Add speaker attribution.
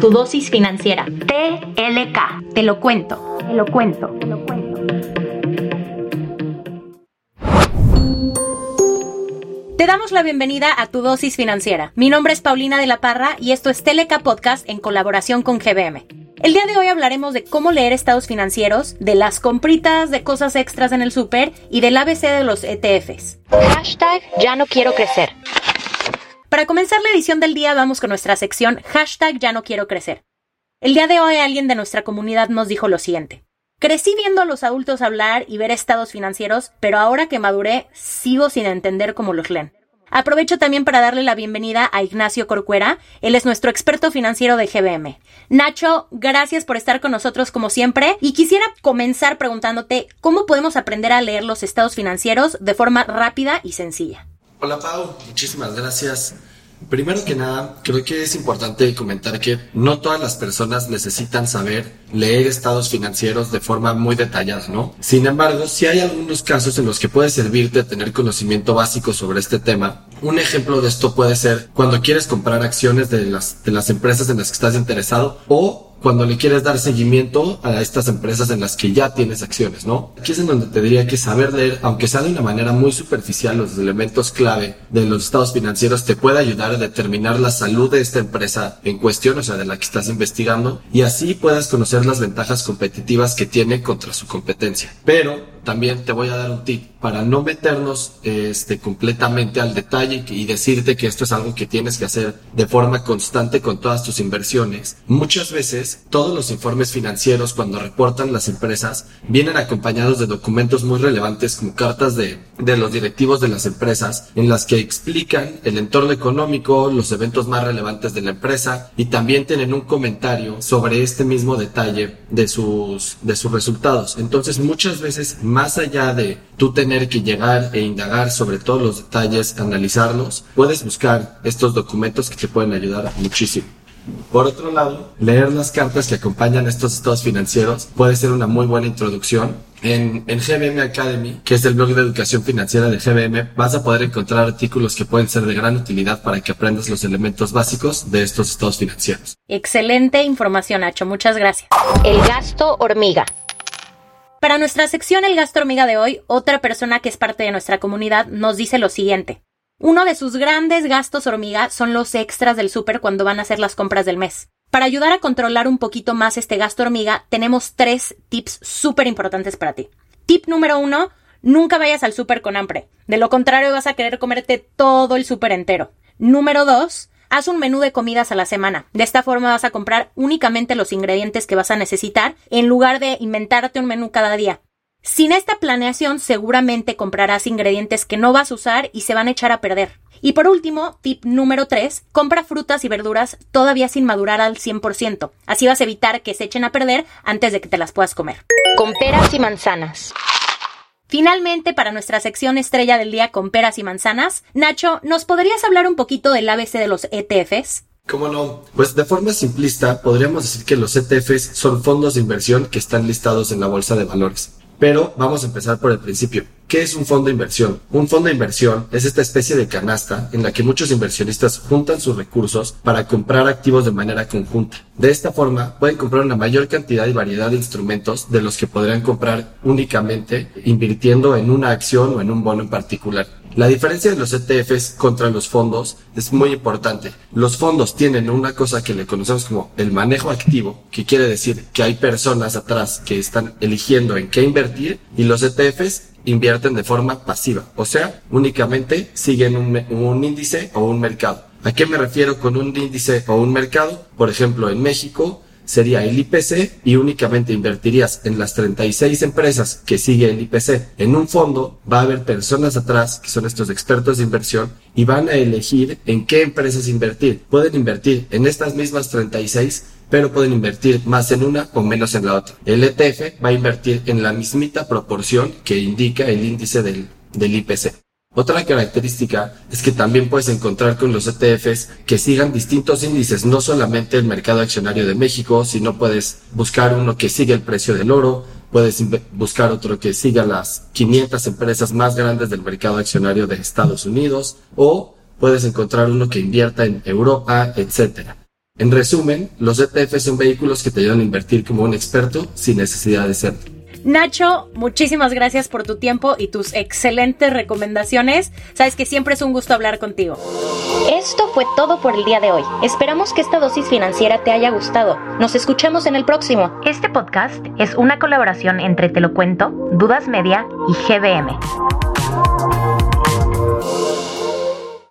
Speaker 1: Tu dosis financiera. TLK. Te lo cuento. Te lo cuento. Te lo cuento. Te damos la bienvenida a tu dosis financiera. Mi nombre es Paulina de la Parra y esto es TLK Podcast en colaboración con GBM. El día de hoy hablaremos de cómo leer estados financieros, de las compritas de cosas extras en el súper y del ABC de los ETFs. Hashtag ya no quiero crecer. Para comenzar la edición del día vamos con nuestra sección hashtag ya no quiero crecer. El día de hoy alguien de nuestra comunidad nos dijo lo siguiente. Crecí viendo a los adultos hablar y ver estados financieros, pero ahora que maduré sigo sin entender cómo los leen. Aprovecho también para darle la bienvenida a Ignacio Corcuera. Él es nuestro experto financiero de GBM. Nacho, gracias por estar con nosotros como siempre. Y quisiera comenzar preguntándote cómo podemos aprender a leer los estados financieros de forma rápida y sencilla.
Speaker 2: Hola Pau, muchísimas gracias. Primero que nada, creo que es importante comentar que no todas las personas necesitan saber leer estados financieros de forma muy detallada, ¿no? Sin embargo, si hay algunos casos en los que puede servirte tener conocimiento básico sobre este tema. Un ejemplo de esto puede ser cuando quieres comprar acciones de las, de las empresas en las que estás interesado o cuando le quieres dar seguimiento a estas empresas en las que ya tienes acciones, ¿no? Aquí es en donde te diría que saber leer, aunque sea de una manera muy superficial, los elementos clave de los estados financieros te puede ayudar a determinar la salud de esta empresa en cuestión, o sea, de la que estás investigando, y así puedas conocer las ventajas competitivas que tiene contra su competencia. Pero también te voy a dar un tip para no meternos este, completamente al detalle y decirte que esto es algo que tienes que hacer de forma constante con todas tus inversiones. Muchas veces todos los informes financieros cuando reportan las empresas vienen acompañados de documentos muy relevantes como cartas de, de los directivos de las empresas en las que explican el entorno económico, los eventos más relevantes de la empresa y también tienen un comentario sobre este mismo detalle de sus, de sus resultados. Entonces muchas veces más allá de tú tener que llegar e indagar sobre todos los detalles, analizarlos, puedes buscar estos documentos que te pueden ayudar muchísimo. Por otro lado, leer las cartas que acompañan estos estados financieros puede ser una muy buena introducción. En, en, GBM Academy, que es el blog de educación financiera de GBM, vas a poder encontrar artículos que pueden ser de gran utilidad para que aprendas los elementos básicos de estos estados financieros.
Speaker 1: Excelente información, Nacho. Muchas gracias. El gasto hormiga. Para nuestra sección El gasto hormiga de hoy, otra persona que es parte de nuestra comunidad nos dice lo siguiente. Uno de sus grandes gastos hormiga son los extras del súper cuando van a hacer las compras del mes. Para ayudar a controlar un poquito más este gasto hormiga, tenemos tres tips súper importantes para ti. Tip número uno, nunca vayas al súper con hambre. De lo contrario vas a querer comerte todo el súper entero. Número dos, Haz un menú de comidas a la semana. De esta forma vas a comprar únicamente los ingredientes que vas a necesitar en lugar de inventarte un menú cada día. Sin esta planeación seguramente comprarás ingredientes que no vas a usar y se van a echar a perder. Y por último, tip número 3, compra frutas y verduras todavía sin madurar al 100%. Así vas a evitar que se echen a perder antes de que te las puedas comer. Con peras y manzanas. Finalmente, para nuestra sección estrella del día con peras y manzanas, Nacho, ¿nos podrías hablar un poquito del ABC de los ETFs?
Speaker 2: ¿Cómo no? Pues de forma simplista podríamos decir que los ETFs son fondos de inversión que están listados en la bolsa de valores. Pero vamos a empezar por el principio. ¿Qué es un fondo de inversión? Un fondo de inversión es esta especie de canasta en la que muchos inversionistas juntan sus recursos para comprar activos de manera conjunta. De esta forma, pueden comprar una mayor cantidad y variedad de instrumentos de los que podrían comprar únicamente invirtiendo en una acción o en un bono en particular. La diferencia de los ETFs contra los fondos es muy importante. Los fondos tienen una cosa que le conocemos como el manejo activo, que quiere decir que hay personas atrás que están eligiendo en qué invertir y los ETFs invierten de forma pasiva, o sea, únicamente siguen un, índice o un mercado. ¿A qué me refiero con un índice o un mercado? Por ejemplo, en México sería el IPC y únicamente invertirías en las 36 empresas que sigue el IPC. En un fondo va a haber personas atrás que son estos expertos de inversión y van a elegir en qué empresas invertir. Pueden invertir en estas mismas 36 pero pueden invertir más en una o menos en la otra. El ETF va a invertir en la mismita proporción que indica el índice del, del IPC. Otra característica es que también puedes encontrar con los ETFs que sigan distintos índices, no solamente el mercado accionario de México, sino puedes buscar uno que siga el precio del oro, puedes buscar otro que siga las 500 empresas más grandes del mercado accionario de Estados Unidos, o puedes encontrar uno que invierta en Europa, etcétera. En resumen, los ETFs son vehículos que te ayudan a invertir como un experto sin necesidad de serlo.
Speaker 1: Nacho, muchísimas gracias por tu tiempo y tus excelentes recomendaciones. Sabes que siempre es un gusto hablar contigo. Esto fue todo por el día de hoy. Esperamos que esta dosis financiera te haya gustado. Nos escuchamos en el próximo. Este podcast es una colaboración entre Te lo cuento, Dudas Media y GBM.